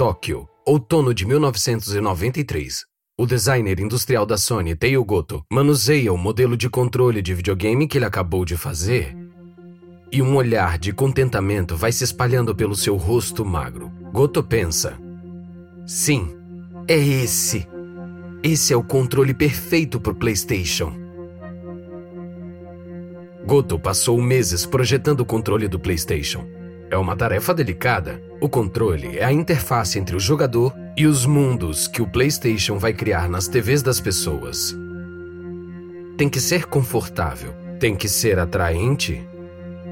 Tóquio, outono de 1993. O designer industrial da Sony, Teio Goto, manuseia o modelo de controle de videogame que ele acabou de fazer e um olhar de contentamento vai se espalhando pelo seu rosto magro. Goto pensa: Sim, é esse. Esse é o controle perfeito para o PlayStation. Goto passou meses projetando o controle do PlayStation. É uma tarefa delicada. O controle é a interface entre o jogador e os mundos que o PlayStation vai criar nas TVs das pessoas. Tem que ser confortável, tem que ser atraente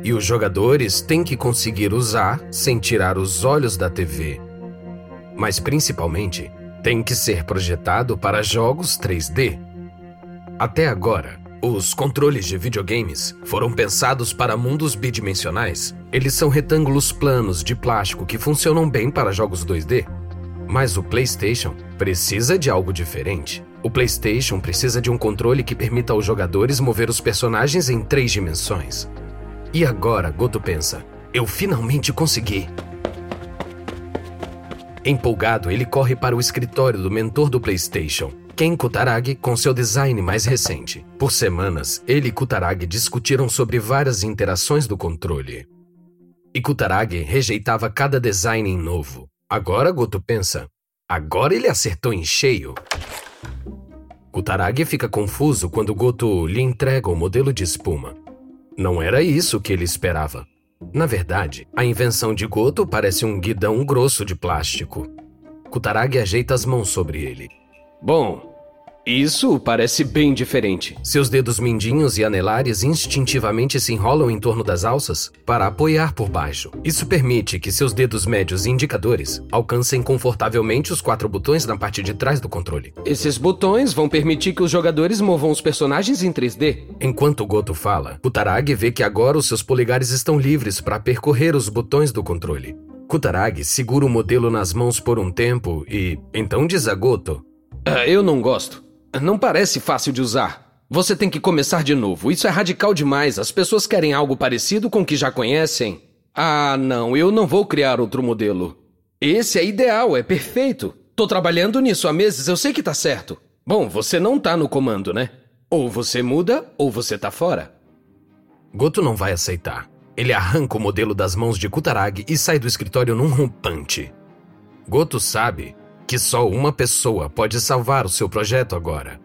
e os jogadores têm que conseguir usar sem tirar os olhos da TV. Mas principalmente, tem que ser projetado para jogos 3D. Até agora, os controles de videogames foram pensados para mundos bidimensionais. Eles são retângulos planos de plástico que funcionam bem para jogos 2D. Mas o PlayStation precisa de algo diferente. O PlayStation precisa de um controle que permita aos jogadores mover os personagens em três dimensões. E agora, Goto pensa: eu finalmente consegui. Empolgado, ele corre para o escritório do mentor do PlayStation, Ken Kutaragi, com seu design mais recente. Por semanas, ele e Kutaragi discutiram sobre várias interações do controle. E Kutaragi rejeitava cada design novo. Agora Goto pensa: agora ele acertou em cheio. Kutaragi fica confuso quando Goto lhe entrega o modelo de espuma. Não era isso que ele esperava. Na verdade, a invenção de Goto parece um guidão grosso de plástico. Kutaragi ajeita as mãos sobre ele. Bom, isso parece bem diferente. Seus dedos mindinhos e anelares instintivamente se enrolam em torno das alças para apoiar por baixo. Isso permite que seus dedos médios e indicadores alcancem confortavelmente os quatro botões na parte de trás do controle. Esses botões vão permitir que os jogadores movam os personagens em 3D. Enquanto Goto fala, Kutaragi vê que agora os seus polegares estão livres para percorrer os botões do controle. Kutaragi segura o modelo nas mãos por um tempo e então diz a Goto: ah, Eu não gosto. Não parece fácil de usar. Você tem que começar de novo. Isso é radical demais. As pessoas querem algo parecido com o que já conhecem. Ah, não, eu não vou criar outro modelo. Esse é ideal, é perfeito. Tô trabalhando nisso há meses, eu sei que tá certo. Bom, você não tá no comando, né? Ou você muda, ou você tá fora. Goto não vai aceitar. Ele arranca o modelo das mãos de Kutaragi e sai do escritório num rompante. Goto sabe que só uma pessoa pode salvar o seu projeto agora.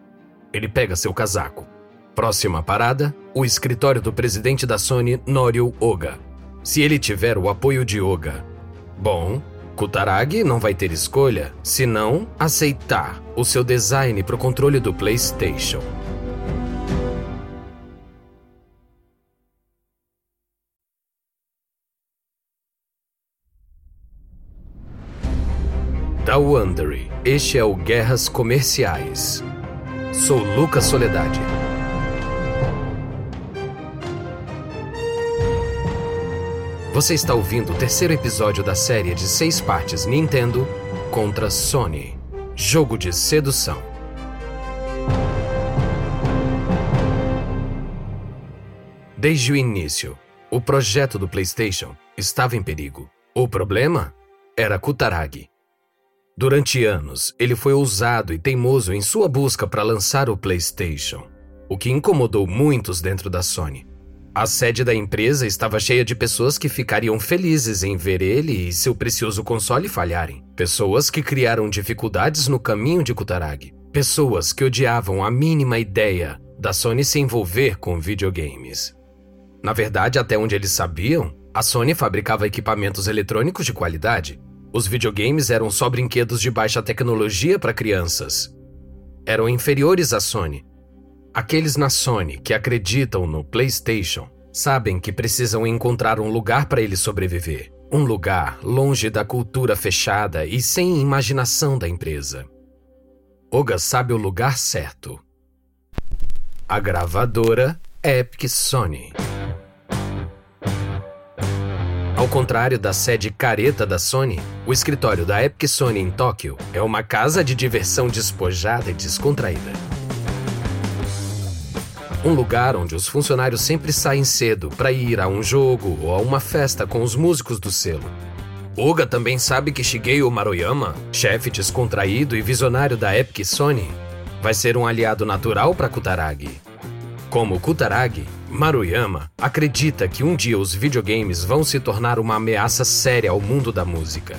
Ele pega seu casaco. Próxima parada, o escritório do presidente da Sony, Norio Oga. Se ele tiver o apoio de Oga, bom, Kutaragi não vai ter escolha senão aceitar o seu design para o controle do PlayStation. Da Wondery. Este é o Guerras Comerciais. Sou Lucas Soledade. Você está ouvindo o terceiro episódio da série de seis partes Nintendo contra Sony. Jogo de sedução. Desde o início, o projeto do PlayStation estava em perigo. O problema era Kutaragi. Durante anos, ele foi ousado e teimoso em sua busca para lançar o PlayStation, o que incomodou muitos dentro da Sony. A sede da empresa estava cheia de pessoas que ficariam felizes em ver ele e seu precioso console falharem. Pessoas que criaram dificuldades no caminho de Kutaragi. Pessoas que odiavam a mínima ideia da Sony se envolver com videogames. Na verdade, até onde eles sabiam, a Sony fabricava equipamentos eletrônicos de qualidade os videogames eram só brinquedos de baixa tecnologia para crianças. Eram inferiores à Sony. Aqueles na Sony que acreditam no PlayStation sabem que precisam encontrar um lugar para ele sobreviver. Um lugar longe da cultura fechada e sem imaginação da empresa. Oga sabe o lugar certo. A gravadora Epic Sony. Ao contrário da sede careta da Sony, o escritório da Epic Sony em Tóquio é uma casa de diversão despojada e descontraída. Um lugar onde os funcionários sempre saem cedo para ir a um jogo ou a uma festa com os músicos do selo. Oga também sabe que Shigeru Maruyama, chefe descontraído e visionário da Epic Sony, vai ser um aliado natural para Kutaragi. Como Kutaragi, Maruyama acredita que um dia os videogames vão se tornar uma ameaça séria ao mundo da música.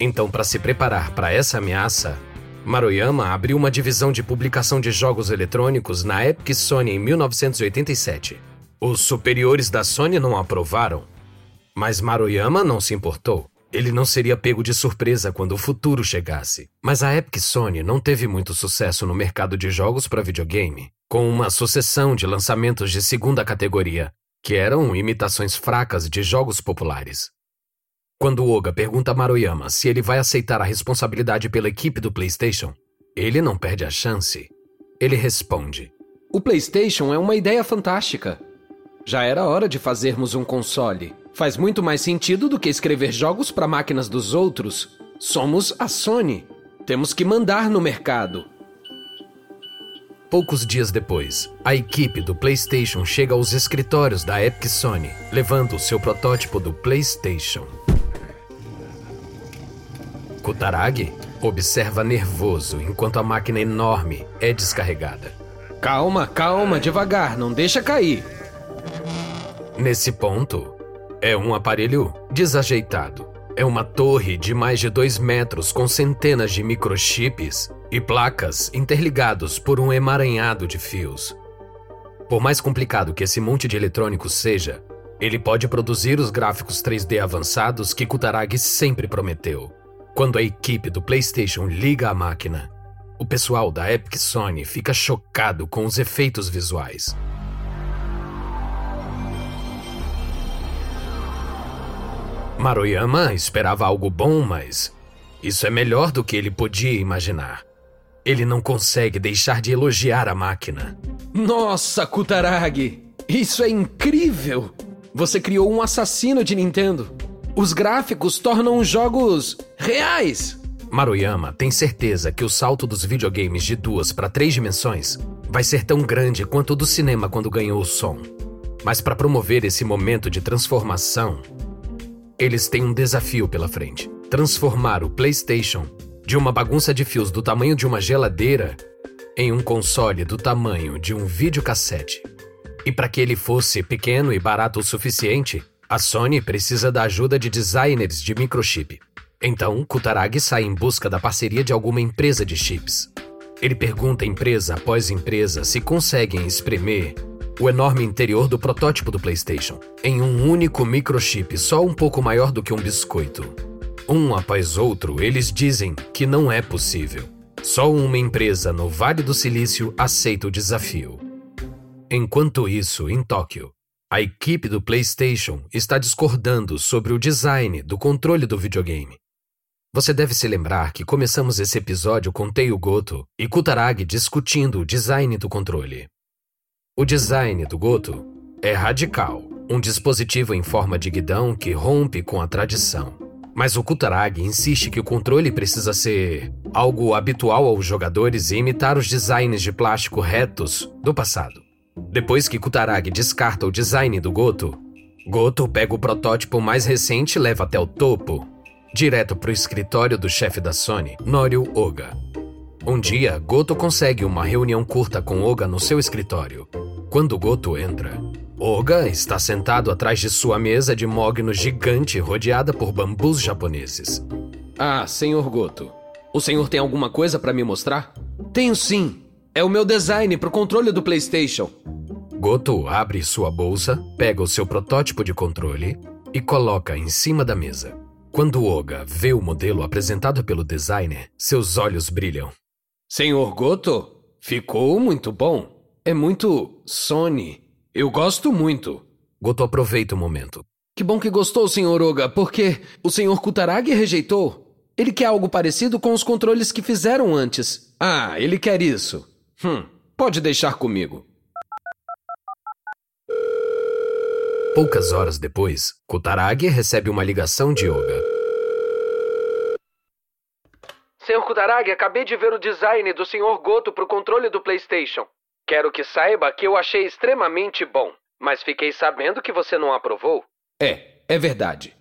Então, para se preparar para essa ameaça, Maruyama abriu uma divisão de publicação de jogos eletrônicos na Epic Sony em 1987. Os superiores da Sony não aprovaram, mas Maruyama não se importou. Ele não seria pego de surpresa quando o futuro chegasse. Mas a Epic Sony não teve muito sucesso no mercado de jogos para videogame, com uma sucessão de lançamentos de segunda categoria, que eram imitações fracas de jogos populares. Quando Oga pergunta a Maruyama se ele vai aceitar a responsabilidade pela equipe do PlayStation, ele não perde a chance. Ele responde: O PlayStation é uma ideia fantástica. Já era hora de fazermos um console. Faz muito mais sentido do que escrever jogos para máquinas dos outros. Somos a Sony. Temos que mandar no mercado. Poucos dias depois, a equipe do PlayStation chega aos escritórios da Epic Sony, levando seu protótipo do PlayStation. Kutaragi observa nervoso enquanto a máquina enorme é descarregada. Calma, calma, devagar, não deixa cair. Nesse ponto, é um aparelho desajeitado. É uma torre de mais de 2 metros com centenas de microchips e placas interligados por um emaranhado de fios. Por mais complicado que esse monte de eletrônicos seja, ele pode produzir os gráficos 3D avançados que Kutaragi sempre prometeu. Quando a equipe do PlayStation liga a máquina, o pessoal da Epic Sony fica chocado com os efeitos visuais. Maruyama esperava algo bom, mas isso é melhor do que ele podia imaginar. Ele não consegue deixar de elogiar a máquina. Nossa, Kutaragi! Isso é incrível! Você criou um assassino de Nintendo. Os gráficos tornam os jogos reais. Maruyama tem certeza que o salto dos videogames de duas para três dimensões vai ser tão grande quanto o do cinema quando ganhou o som. Mas para promover esse momento de transformação, eles têm um desafio pela frente: transformar o PlayStation de uma bagunça de fios do tamanho de uma geladeira em um console do tamanho de um videocassete. E para que ele fosse pequeno e barato o suficiente, a Sony precisa da ajuda de designers de microchip. Então, Kutaragi sai em busca da parceria de alguma empresa de chips. Ele pergunta empresa após empresa se conseguem espremer o enorme interior do protótipo do PlayStation, em um único microchip só um pouco maior do que um biscoito. Um após outro, eles dizem que não é possível. Só uma empresa no Vale do Silício aceita o desafio. Enquanto isso, em Tóquio, a equipe do PlayStation está discordando sobre o design do controle do videogame. Você deve se lembrar que começamos esse episódio com Teio Goto e Kutaragi discutindo o design do controle. O design do Goto é radical, um dispositivo em forma de guidão que rompe com a tradição. Mas o Kutaragi insiste que o controle precisa ser algo habitual aos jogadores e imitar os designs de plástico retos do passado. Depois que Kutaragi descarta o design do Goto, Goto pega o protótipo mais recente e leva até o topo, direto para o escritório do chefe da Sony, Norio Oga. Um dia, Goto consegue uma reunião curta com Oga no seu escritório. Quando Goto entra, Oga está sentado atrás de sua mesa de mogno gigante rodeada por bambus japoneses. Ah, senhor Goto. O senhor tem alguma coisa para me mostrar? Tenho sim. É o meu design para o controle do PlayStation. Goto abre sua bolsa, pega o seu protótipo de controle e coloca em cima da mesa. Quando Oga vê o modelo apresentado pelo designer, seus olhos brilham. Senhor Goto, ficou muito bom. É muito Sony. Eu gosto muito. Goto aproveita o momento. Que bom que gostou, Sr. Oga, porque o Sr. Kutaragi rejeitou. Ele quer algo parecido com os controles que fizeram antes. Ah, ele quer isso. Hum, pode deixar comigo. Poucas horas depois, Kutaragi recebe uma ligação de Oga. Senhor Kutaragi, acabei de ver o design do Sr. Goto para o controle do PlayStation. Quero que saiba que eu achei extremamente bom, mas fiquei sabendo que você não aprovou. É, é verdade.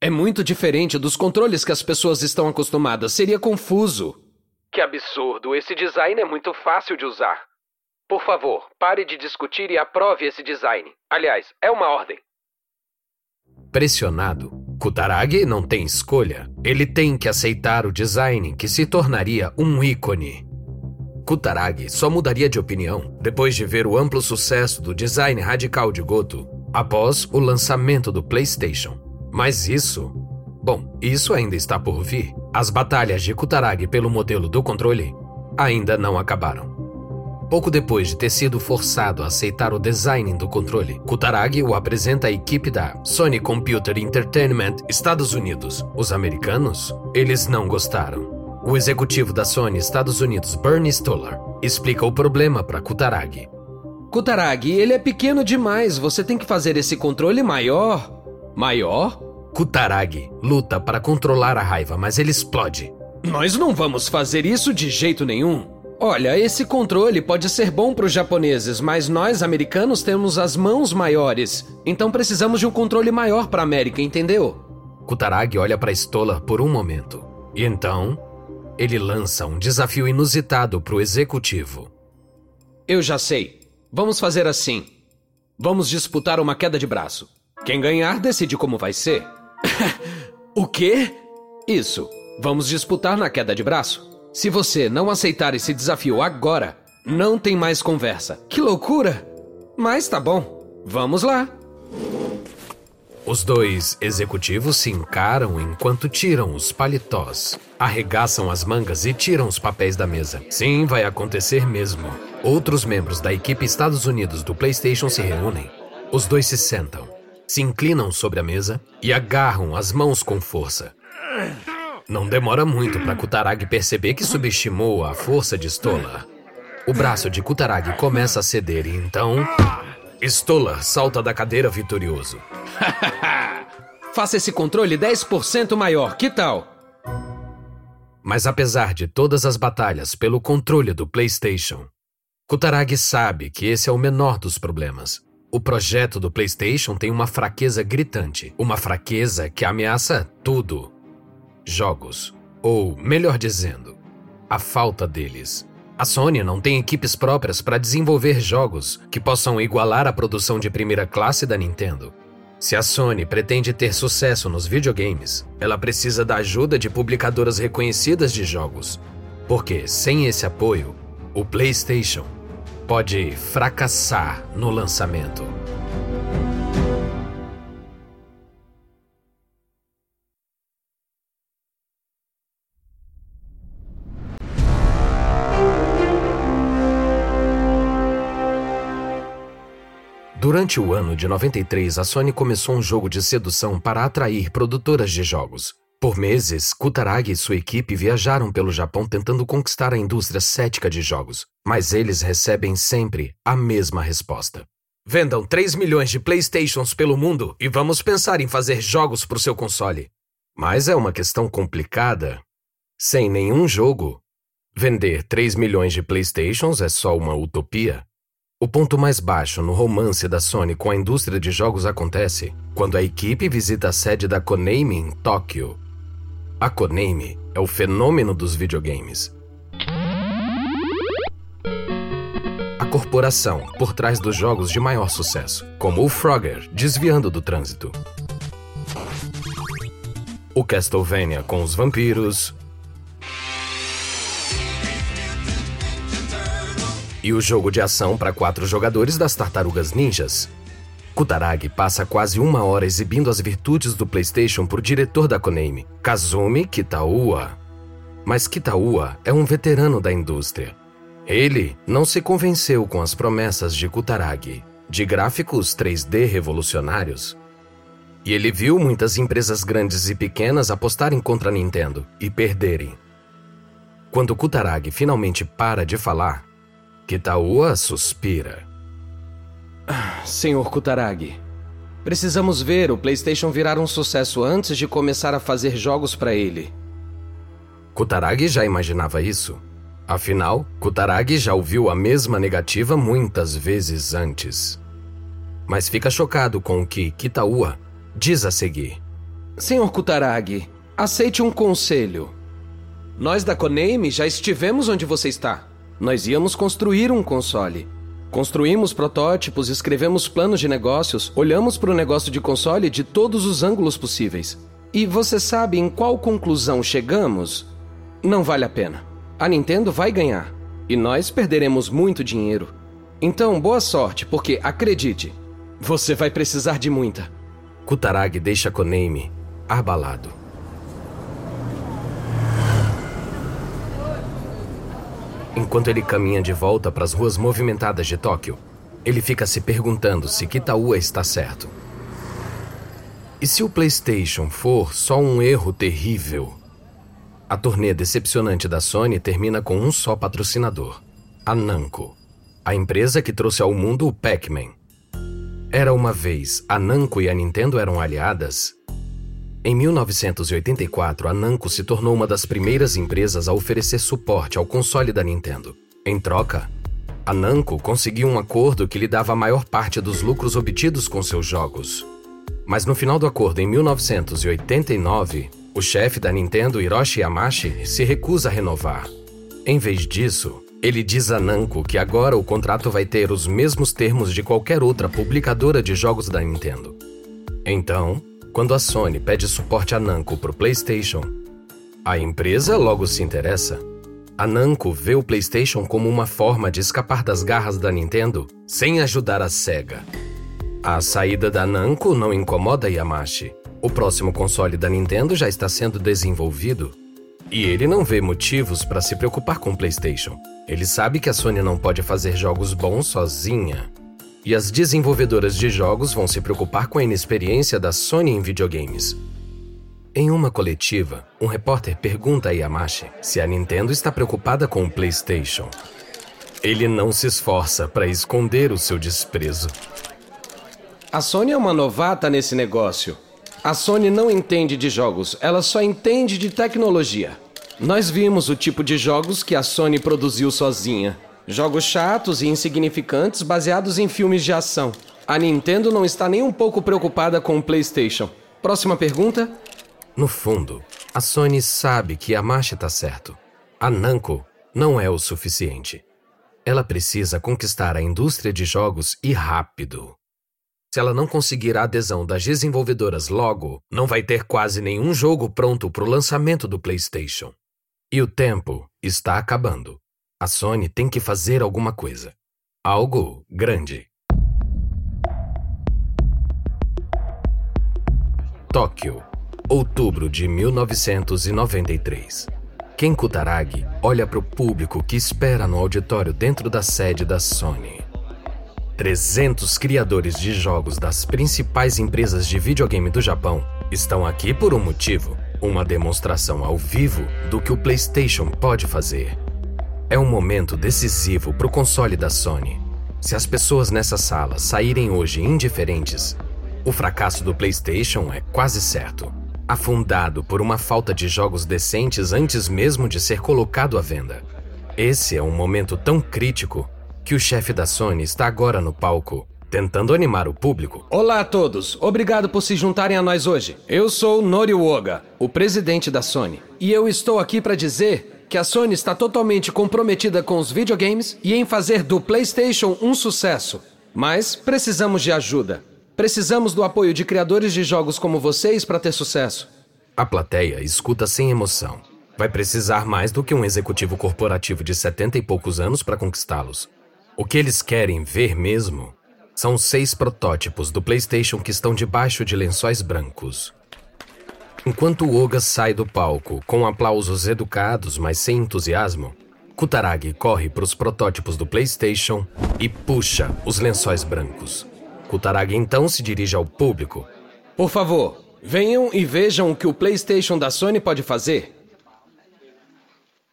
É muito diferente dos controles que as pessoas estão acostumadas. Seria confuso. Que absurdo! Esse design é muito fácil de usar. Por favor, pare de discutir e aprove esse design. Aliás, é uma ordem. Pressionado, Kutaragi não tem escolha. Ele tem que aceitar o design que se tornaria um ícone. Kutaragi só mudaria de opinião depois de ver o amplo sucesso do design radical de Goto após o lançamento do PlayStation. Mas isso. Bom, isso ainda está por vir. As batalhas de Kutaragi pelo modelo do controle ainda não acabaram. Pouco depois de ter sido forçado a aceitar o design do controle, Kutaragi o apresenta à equipe da Sony Computer Entertainment Estados Unidos. Os americanos, eles não gostaram. O executivo da Sony Estados Unidos, Bernie Stoller, explica o problema para Kutaragi. Kutaragi, ele é pequeno demais. Você tem que fazer esse controle maior. Maior? Kutaragi luta para controlar a raiva, mas ele explode. Nós não vamos fazer isso de jeito nenhum. Olha, esse controle pode ser bom para os japoneses, mas nós americanos temos as mãos maiores. Então precisamos de um controle maior para a América, entendeu? Kutaragi olha para Stoller por um momento. E então, ele lança um desafio inusitado para o executivo. Eu já sei. Vamos fazer assim. Vamos disputar uma queda de braço. Quem ganhar decide como vai ser. o quê? Isso. Vamos disputar na queda de braço. Se você não aceitar esse desafio agora, não tem mais conversa. Que loucura! Mas tá bom. Vamos lá. Os dois executivos se encaram enquanto tiram os paletós, arregaçam as mangas e tiram os papéis da mesa. Sim, vai acontecer mesmo. Outros membros da equipe Estados Unidos do PlayStation se reúnem. Os dois se sentam, se inclinam sobre a mesa e agarram as mãos com força. Não demora muito para Kutaragi perceber que subestimou a força de Stolar. O braço de Kutaragi começa a ceder e então. Stolar salta da cadeira vitorioso. Faça esse controle 10% maior, que tal? Mas apesar de todas as batalhas pelo controle do PlayStation, Kutaragi sabe que esse é o menor dos problemas. O projeto do PlayStation tem uma fraqueza gritante, uma fraqueza que ameaça tudo: jogos, ou melhor dizendo, a falta deles. A Sony não tem equipes próprias para desenvolver jogos que possam igualar a produção de primeira classe da Nintendo. Se a Sony pretende ter sucesso nos videogames, ela precisa da ajuda de publicadoras reconhecidas de jogos. Porque, sem esse apoio, o PlayStation pode fracassar no lançamento. Durante o ano de 93, a Sony começou um jogo de sedução para atrair produtoras de jogos. Por meses, Kutaragi e sua equipe viajaram pelo Japão tentando conquistar a indústria cética de jogos, mas eles recebem sempre a mesma resposta. Vendam 3 milhões de PlayStations pelo mundo e vamos pensar em fazer jogos para o seu console. Mas é uma questão complicada. Sem nenhum jogo, vender 3 milhões de PlayStations é só uma utopia. O ponto mais baixo no romance da Sony com a indústria de jogos acontece quando a equipe visita a sede da Konami em Tóquio. A Konami é o fenômeno dos videogames. A corporação por trás dos jogos de maior sucesso, como o Frogger desviando do trânsito. O Castlevania com os vampiros, e o jogo de ação para quatro jogadores das Tartarugas Ninjas. Kutaragi passa quase uma hora exibindo as virtudes do PlayStation por diretor da Konami, Kazumi Kitaua. Mas Kitaua é um veterano da indústria. Ele não se convenceu com as promessas de Kutaragi, de gráficos 3D revolucionários. E ele viu muitas empresas grandes e pequenas apostarem contra a Nintendo e perderem. Quando Kutaragi finalmente para de falar, Kitaua suspira. Senhor Kutaragi, precisamos ver o PlayStation virar um sucesso antes de começar a fazer jogos para ele. Kutaragi já imaginava isso. Afinal, Kutaragi já ouviu a mesma negativa muitas vezes antes. Mas fica chocado com o que Kitaua diz a seguir. Senhor Kutaragi, aceite um conselho. Nós da Konami já estivemos onde você está. Nós íamos construir um console. Construímos protótipos, escrevemos planos de negócios, olhamos para o negócio de console de todos os ângulos possíveis. E você sabe em qual conclusão chegamos? Não vale a pena. A Nintendo vai ganhar. E nós perderemos muito dinheiro. Então, boa sorte, porque acredite, você vai precisar de muita. Kutaragi deixa Konami abalado. Enquanto ele caminha de volta para as ruas movimentadas de Tóquio, ele fica se perguntando se Kitaua está certo. E se o PlayStation for só um erro terrível? A turnê decepcionante da Sony termina com um só patrocinador: a Namco, a empresa que trouxe ao mundo o Pac-Man. Era uma vez a Namco e a Nintendo eram aliadas em 1984, a Namco se tornou uma das primeiras empresas a oferecer suporte ao console da Nintendo. Em troca, a Namco conseguiu um acordo que lhe dava a maior parte dos lucros obtidos com seus jogos. Mas no final do acordo, em 1989, o chefe da Nintendo, Hiroshi Yamauchi, se recusa a renovar. Em vez disso, ele diz a Namco que agora o contrato vai ter os mesmos termos de qualquer outra publicadora de jogos da Nintendo. Então, quando a Sony pede suporte a Namco para o PlayStation, a empresa logo se interessa. A Namco vê o PlayStation como uma forma de escapar das garras da Nintendo sem ajudar a Sega. A saída da Namco não incomoda Yamashi. O próximo console da Nintendo já está sendo desenvolvido e ele não vê motivos para se preocupar com o PlayStation. Ele sabe que a Sony não pode fazer jogos bons sozinha e as desenvolvedoras de jogos vão se preocupar com a inexperiência da Sony em videogames. Em uma coletiva, um repórter pergunta a Yamashi se a Nintendo está preocupada com o PlayStation. Ele não se esforça para esconder o seu desprezo. A Sony é uma novata nesse negócio. A Sony não entende de jogos, ela só entende de tecnologia. Nós vimos o tipo de jogos que a Sony produziu sozinha. Jogos chatos e insignificantes baseados em filmes de ação. A Nintendo não está nem um pouco preocupada com o PlayStation. Próxima pergunta? No fundo, a Sony sabe que a marcha está certo. A Namco não é o suficiente. Ela precisa conquistar a indústria de jogos e rápido. Se ela não conseguir a adesão das desenvolvedoras logo, não vai ter quase nenhum jogo pronto para o lançamento do PlayStation. E o tempo está acabando. A Sony tem que fazer alguma coisa. Algo grande. Tóquio, outubro de 1993. Ken Kutaragi olha para o público que espera no auditório dentro da sede da Sony. 300 criadores de jogos das principais empresas de videogame do Japão estão aqui por um motivo: uma demonstração ao vivo do que o PlayStation pode fazer. É um momento decisivo para o console da Sony. Se as pessoas nessa sala saírem hoje indiferentes, o fracasso do PlayStation é quase certo. Afundado por uma falta de jogos decentes antes mesmo de ser colocado à venda. Esse é um momento tão crítico que o chefe da Sony está agora no palco, tentando animar o público. Olá a todos, obrigado por se juntarem a nós hoje. Eu sou Nori Oga, o presidente da Sony, e eu estou aqui para dizer que a Sony está totalmente comprometida com os videogames e em fazer do PlayStation um sucesso. Mas precisamos de ajuda. Precisamos do apoio de criadores de jogos como vocês para ter sucesso. A plateia escuta sem emoção. Vai precisar mais do que um executivo corporativo de setenta e poucos anos para conquistá-los. O que eles querem ver mesmo são seis protótipos do PlayStation que estão debaixo de lençóis brancos. Enquanto Oga sai do palco com aplausos educados, mas sem entusiasmo, Kutaragi corre para os protótipos do PlayStation e puxa os lençóis brancos. Kutaragi então se dirige ao público. Por favor, venham e vejam o que o PlayStation da Sony pode fazer.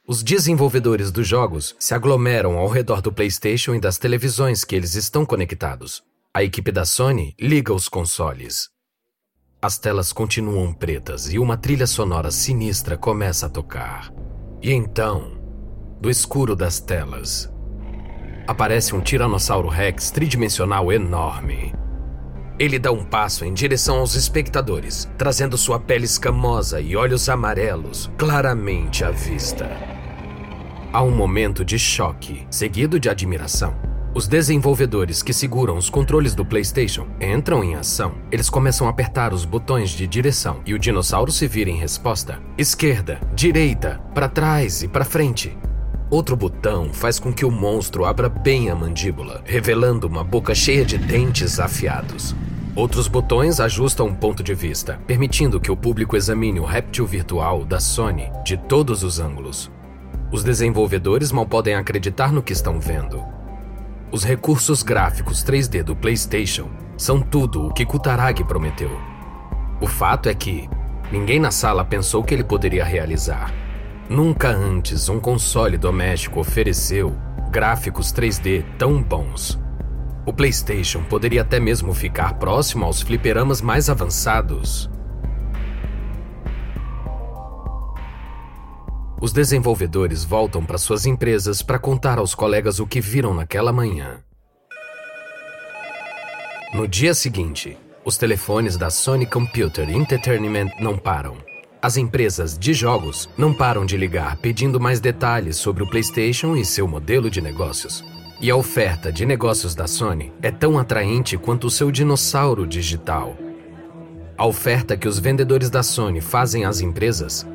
Os desenvolvedores dos jogos se aglomeram ao redor do PlayStation e das televisões que eles estão conectados. A equipe da Sony liga os consoles. As telas continuam pretas e uma trilha sonora sinistra começa a tocar. E então, do escuro das telas, aparece um Tiranossauro Rex tridimensional enorme. Ele dá um passo em direção aos espectadores, trazendo sua pele escamosa e olhos amarelos claramente à vista. Há um momento de choque, seguido de admiração. Os desenvolvedores que seguram os controles do PlayStation entram em ação. Eles começam a apertar os botões de direção e o dinossauro se vira em resposta. Esquerda, direita, para trás e para frente. Outro botão faz com que o monstro abra bem a mandíbula, revelando uma boca cheia de dentes afiados. Outros botões ajustam um ponto de vista, permitindo que o público examine o réptil virtual da Sony de todos os ângulos. Os desenvolvedores mal podem acreditar no que estão vendo. Os recursos gráficos 3D do PlayStation são tudo o que Kutaragi prometeu. O fato é que ninguém na sala pensou que ele poderia realizar. Nunca antes um console doméstico ofereceu gráficos 3D tão bons. O PlayStation poderia até mesmo ficar próximo aos fliperamas mais avançados. Os desenvolvedores voltam para suas empresas para contar aos colegas o que viram naquela manhã. No dia seguinte, os telefones da Sony Computer Entertainment não param. As empresas de jogos não param de ligar pedindo mais detalhes sobre o PlayStation e seu modelo de negócios. E a oferta de negócios da Sony é tão atraente quanto o seu dinossauro digital. A oferta que os vendedores da Sony fazem às empresas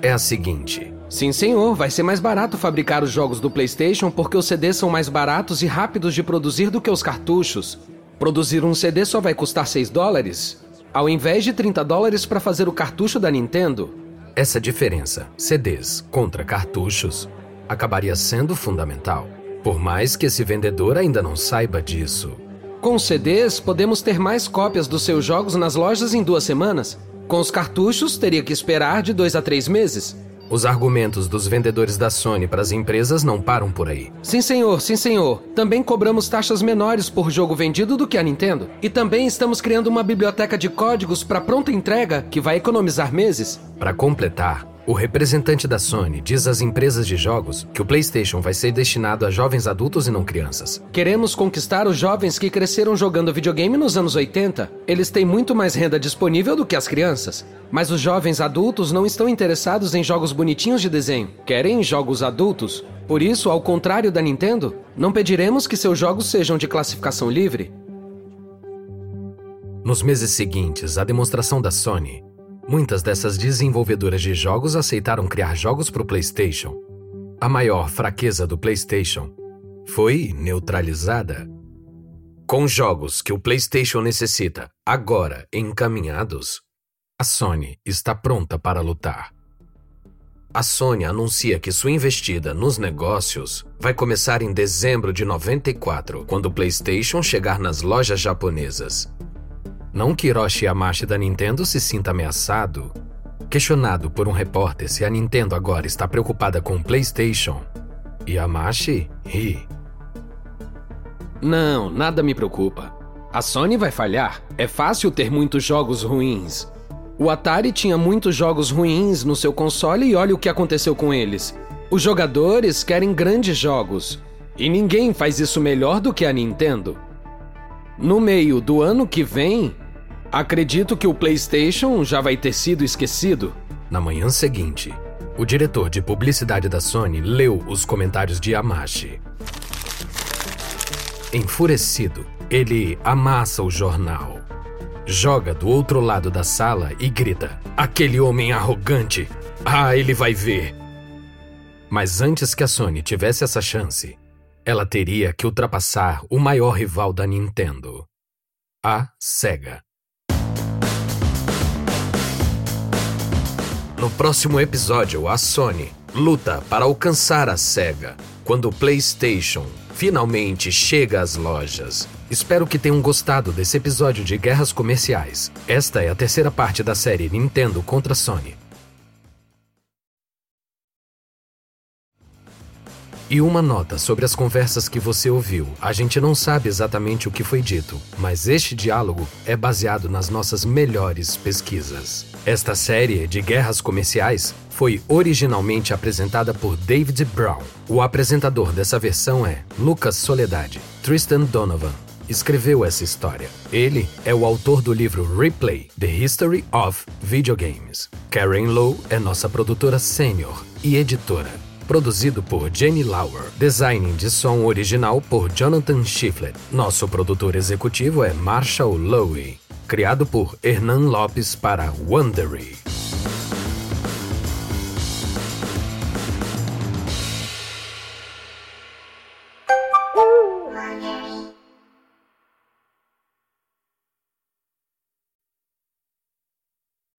é a seguinte: Sim, senhor, vai ser mais barato fabricar os jogos do PlayStation porque os CDs são mais baratos e rápidos de produzir do que os cartuchos. Produzir um CD só vai custar 6 dólares ao invés de 30 dólares para fazer o cartucho da Nintendo. Essa diferença, CDs contra cartuchos, acabaria sendo fundamental, por mais que esse vendedor ainda não saiba disso. Com CDs, podemos ter mais cópias dos seus jogos nas lojas em duas semanas. Com os cartuchos, teria que esperar de dois a três meses. Os argumentos dos vendedores da Sony para as empresas não param por aí. Sim, senhor, sim, senhor. Também cobramos taxas menores por jogo vendido do que a Nintendo. E também estamos criando uma biblioteca de códigos para pronta entrega que vai economizar meses. Para completar, o representante da Sony diz às empresas de jogos que o PlayStation vai ser destinado a jovens adultos e não crianças. Queremos conquistar os jovens que cresceram jogando videogame nos anos 80. Eles têm muito mais renda disponível do que as crianças. Mas os jovens adultos não estão interessados em jogos bonitinhos de desenho. Querem jogos adultos. Por isso, ao contrário da Nintendo, não pediremos que seus jogos sejam de classificação livre. Nos meses seguintes à demonstração da Sony, Muitas dessas desenvolvedoras de jogos aceitaram criar jogos para o PlayStation. A maior fraqueza do PlayStation foi neutralizada. Com jogos que o PlayStation necessita agora encaminhados, a Sony está pronta para lutar. A Sony anuncia que sua investida nos negócios vai começar em dezembro de 94, quando o PlayStation chegar nas lojas japonesas. Não que Hiroshi Yamashi da Nintendo se sinta ameaçado. Questionado por um repórter se a Nintendo agora está preocupada com o PlayStation, Yamashi ri. Não, nada me preocupa. A Sony vai falhar. É fácil ter muitos jogos ruins. O Atari tinha muitos jogos ruins no seu console e olha o que aconteceu com eles. Os jogadores querem grandes jogos. E ninguém faz isso melhor do que a Nintendo. No meio do ano que vem, acredito que o PlayStation já vai ter sido esquecido. Na manhã seguinte, o diretor de publicidade da Sony leu os comentários de Yamashi. Enfurecido, ele amassa o jornal, joga do outro lado da sala e grita: Aquele homem arrogante! Ah, ele vai ver! Mas antes que a Sony tivesse essa chance, ela teria que ultrapassar o maior rival da Nintendo, a Sega. No próximo episódio, a Sony luta para alcançar a Sega quando o PlayStation finalmente chega às lojas. Espero que tenham gostado desse episódio de Guerras Comerciais. Esta é a terceira parte da série Nintendo contra Sony. E uma nota sobre as conversas que você ouviu. A gente não sabe exatamente o que foi dito, mas este diálogo é baseado nas nossas melhores pesquisas. Esta série de guerras comerciais foi originalmente apresentada por David Brown. O apresentador dessa versão é Lucas Soledade. Tristan Donovan escreveu essa história. Ele é o autor do livro Replay: The History of Videogames. Karen Lowe é nossa produtora sênior e editora. Produzido por Jenny Lauer. Design de som original por Jonathan Schifflet. Nosso produtor executivo é Marshall Lowe. Criado por Hernan Lopes para Wondery.